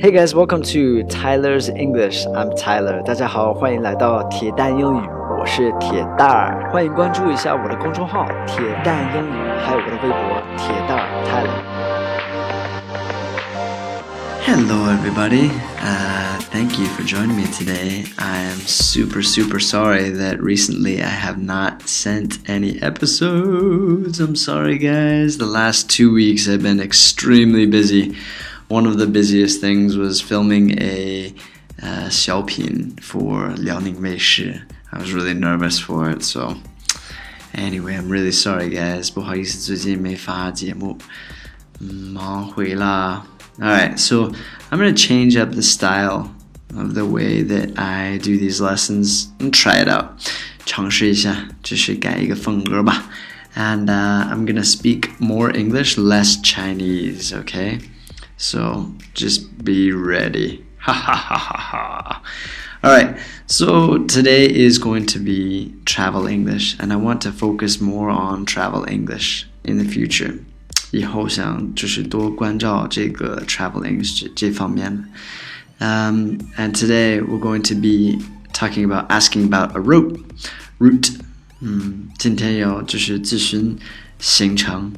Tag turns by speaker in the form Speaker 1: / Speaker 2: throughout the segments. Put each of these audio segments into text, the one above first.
Speaker 1: Hey guys, welcome to Tyler's English. I'm Tyler. 大家好，欢迎来到铁蛋英语，我是铁蛋儿。欢迎关注一下我的公众号“铁蛋英语”，还有我的微博“铁蛋儿 Tyler”。
Speaker 2: Hello, everybody. Uh, thank you for joining me today. I am super, super sorry that recently I have not sent any episodes. I'm sorry, guys. The last two weeks I've been extremely busy. one of the busiest things was filming a uh, Xiaopin for Liaoning Weishi. I was really nervous for it, so anyway, I'm really sorry, guys. 不好意思，最近没发节目，忙回啦。Alright, so I'm gonna change up the style of the way that I do these lessons and try it out. 尝试一下，就是改一个风格吧。And uh, I'm gonna speak more English, less Chinese, okay? So just be ready. Ha ha ha ha ha. Alright, so today is going to be travel English, and I want to focus more on travel English in the future. 以后想就是多关照这个 travel English 这方面。Um, and today we're going to be talking about asking about a route. Route. 嗯，今天有就是咨询行程，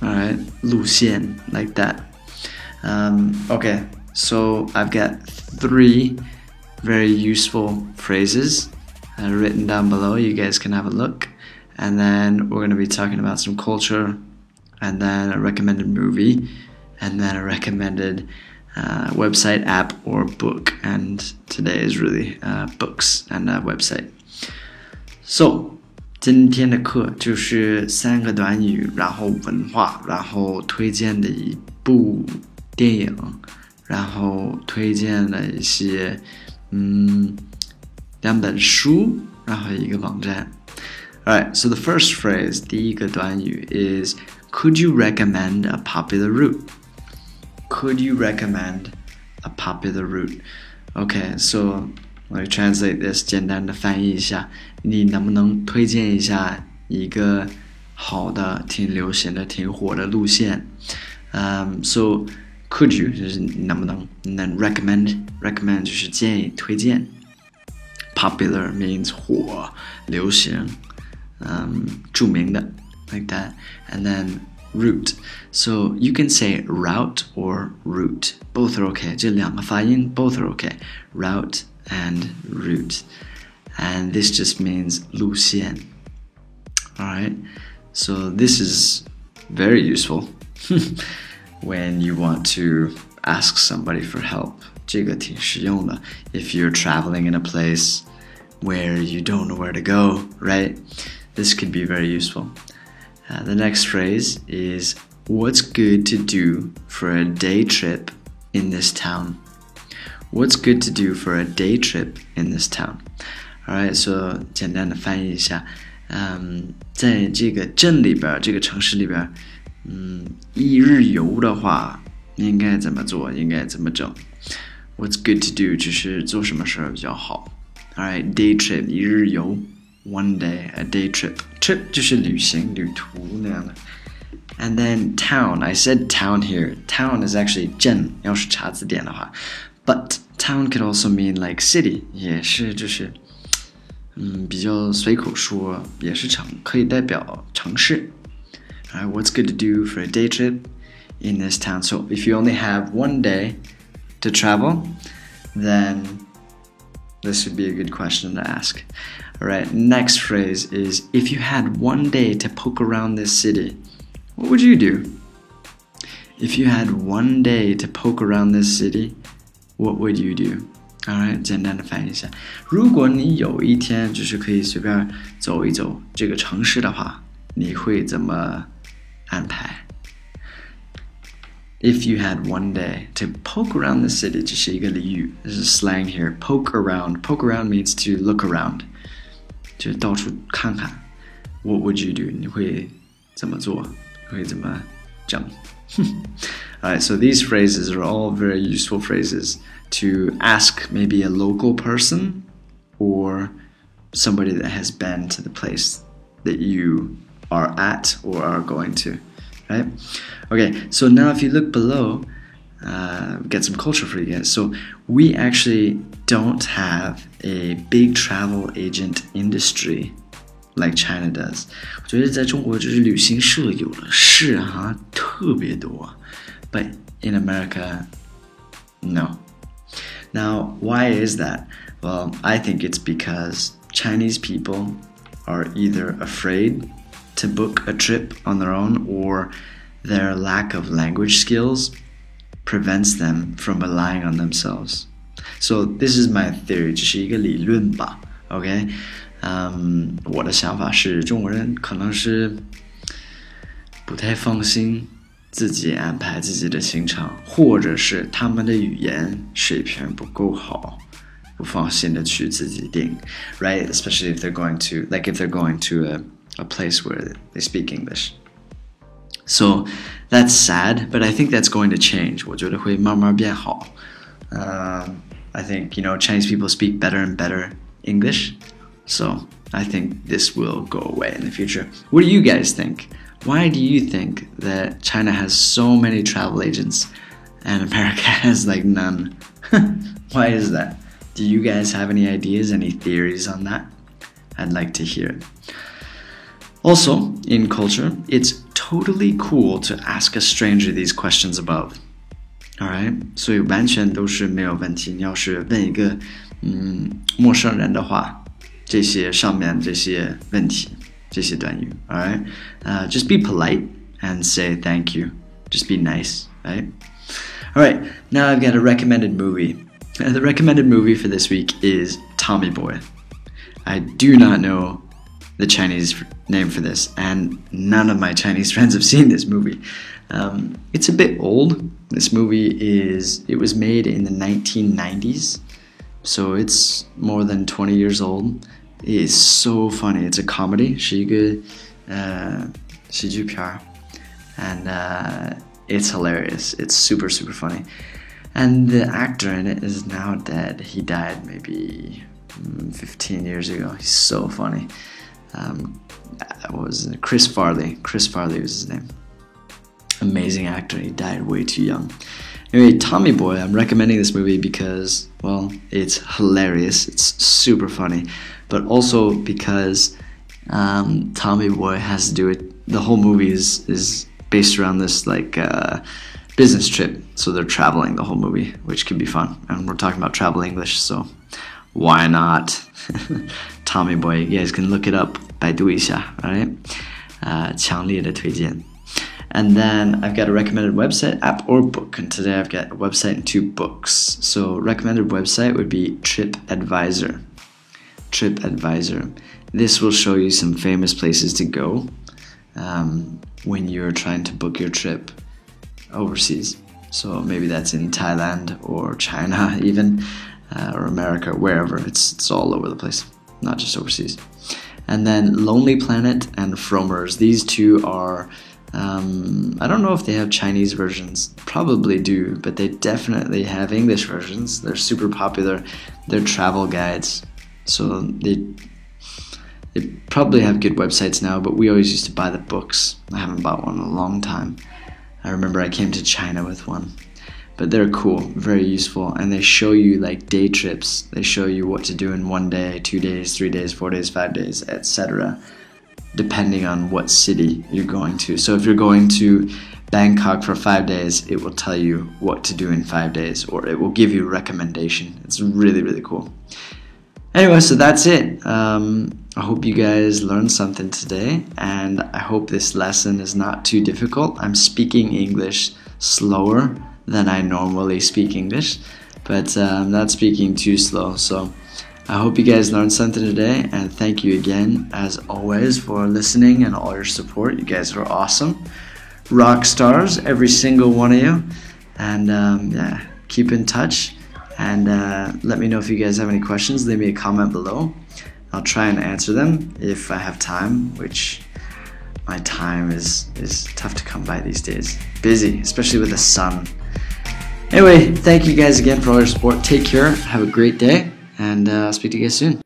Speaker 2: alright，路线 like that. Um, okay, so I've got three very useful phrases uh, written down below. You guys can have a look. And then we're going to be talking about some culture, and then a recommended movie, and then a recommended uh, website, app, or book. And today is really uh, books and a website. So, 今天的课就是三个短语，然后文化，然后推荐的一部 电影，然后推荐了一些嗯两本书，然后一个网站。Alright, so the first phrase, 第一个短语 is Could you recommend a popular route? Could you recommend a popular route? Okay, so let me translate this. 简单的翻译一下，你能不能推荐一下一个好的、挺流行的、挺火的路线？Um, so could you 就是能不能，and then recommend recommend 就是建议、推荐。Popular means 火、流行。um, 着名的 like that and then route so you can say route or route both are okay 这两个发音 both are okay route and route and this just means 路线 alright so this is very useful when you want to ask somebody for help 这个挺实用的 if you're traveling in a place where you don't know where to go right this could be very useful. Uh, the next phrase is What's good to do for a day trip in this town? What's good to do for a day trip in this town? Alright, so 简单的翻译一下，嗯，在这个镇里边，这个城市里边， 嗯，一日游的话，应该怎么做？应该怎么整？What's good to do 就是做什么事儿比较好？All right, day trip 一日游。one day, a day trip. Trip 就是旅行、旅途那样的。And then town, I said town here. Town is actually 镇，要是查字典的话。But town could also mean like city，也是就是，嗯，比较随口说，也是城，可以代表城市。Alright, what's good to do for a day trip in this town? So if you only have one day to travel, then this would be a good question to ask. All right, next phrase is if you had one day to poke around this city, what would you do? If you had one day to poke around this city, what would you do? Alright，简单的翻译一下，如果你有一天就是可以随便走一走这个城市的话，你会怎么 安排？If you had one day to poke around the city，这是一个俚语，this is slang here. Poke around. Poke around means to look around. 就到处看看。What would you do？你会怎么做？会怎么整？Alright, so these phrases are all very useful phrases to ask maybe a local person or somebody that has been to the place that you are at or are going to. Right? Okay, so now if you look below, uh, get some culture for you guys. So we actually don't have a big travel agent industry like China does. 我觉得在中国就是旅行社有了是哈特别多，but in America, no. Now, why is that? Well, I think it's because Chinese people are either afraid to book a trip on their own or their lack of language skills prevents them from relying on themselves. So this is my theory，这是一个理论吧，OK？嗯，我的想法是，中国人可能是不太放心自己安排自己的行程，或者是他们的语言水平不够好，不放心的去自己定，right？Especially if they're going to like if they're going to a a place where they speak English. So that's sad, but I think that's going to change. 我觉得会慢慢变好。Um, I think you know Chinese people speak better and better English, so I think this will go away in the future. What do you guys think? Why do you think that China has so many travel agents and America has like none? Why is that? Do you guys have any ideas, any theories on that? I'd like to hear it. Also, in culture, it's totally cool to ask a stranger these questions above. Alright，所以完全都是没有问题。你要是问一个嗯陌生人的话，这些上面这些问题，这些短语，Alright，呃、uh,，just be polite and say thank you. Just be nice, right? Alright, now I've got a recommended movie. the recommended movie for this week is Tommy Boy. I do not know the Chinese name for this, and none of my Chinese friends have seen this movie. Um, it's a bit old. This movie is it was made in the 1990s, so it's more than 20 years old. It is so funny. It's a comedy. 是一个呃喜剧片儿 and uh, it's hilarious. It's super super funny. And the actor in it is now dead. He died maybe mm, 15 years ago. He's so funny. Um, what was it? Chris Farley. Chris Farley was his name. Amazing actor. He died way too young. Anyway, Tommy Boy, I'm recommending this movie because, well, it's hilarious. It's super funny, but also because um, Tommy Boy has to do it. The whole movie is is based around this like uh, business trip. So they're traveling the whole movie, which can be fun. And we're talking about travel English, so why not? Tommy Boy, you guys can look it up, 百度一下, right? Uh, 强烈的推荐. And then I've got a recommended website, app, or book. And today I've got a website and two books. So recommended website would be TripAdvisor. TripAdvisor. This will show you some famous places to go um, when you're trying to book your trip overseas. So maybe that's in Thailand or China even uh, or America, wherever. It's, it's all over the place, not just overseas. And then Lonely Planet and Frommer's. These two are, um, I don't know if they have Chinese versions. Probably do, but they definitely have English versions. They're super popular. They're travel guides. So they, they probably have good websites now, but we always used to buy the books. I haven't bought one in a long time. I remember I came to China with one but they're cool, very useful, and they show you like day trips. They show you what to do in one day, two days, three days, four days, five days, etc. Depending on what city you're going to. So if you're going to Bangkok for five days, it will tell you what to do in five days, or it will give you a recommendation. It's really, really cool. Anyway, so that's it. Um, I hope you guys learned something today, and I hope this lesson is not too difficult. I'm speaking English slower than I normally speak English, but uh, I'm not speaking too slow. So I hope you guys learned something today, and thank you again, as always, for listening and all your support. You guys are awesome. Rock stars, every single one of you. And um, yeah, keep in touch and uh, let me know if you guys have any questions. Leave me a comment below. I'll try and answer them if I have time, which my time is is tough to come by these days. Busy, especially with the sun. Anyway, thank you guys again for all your support. Take care. Have a great day, and uh, I'll speak to you guys soon.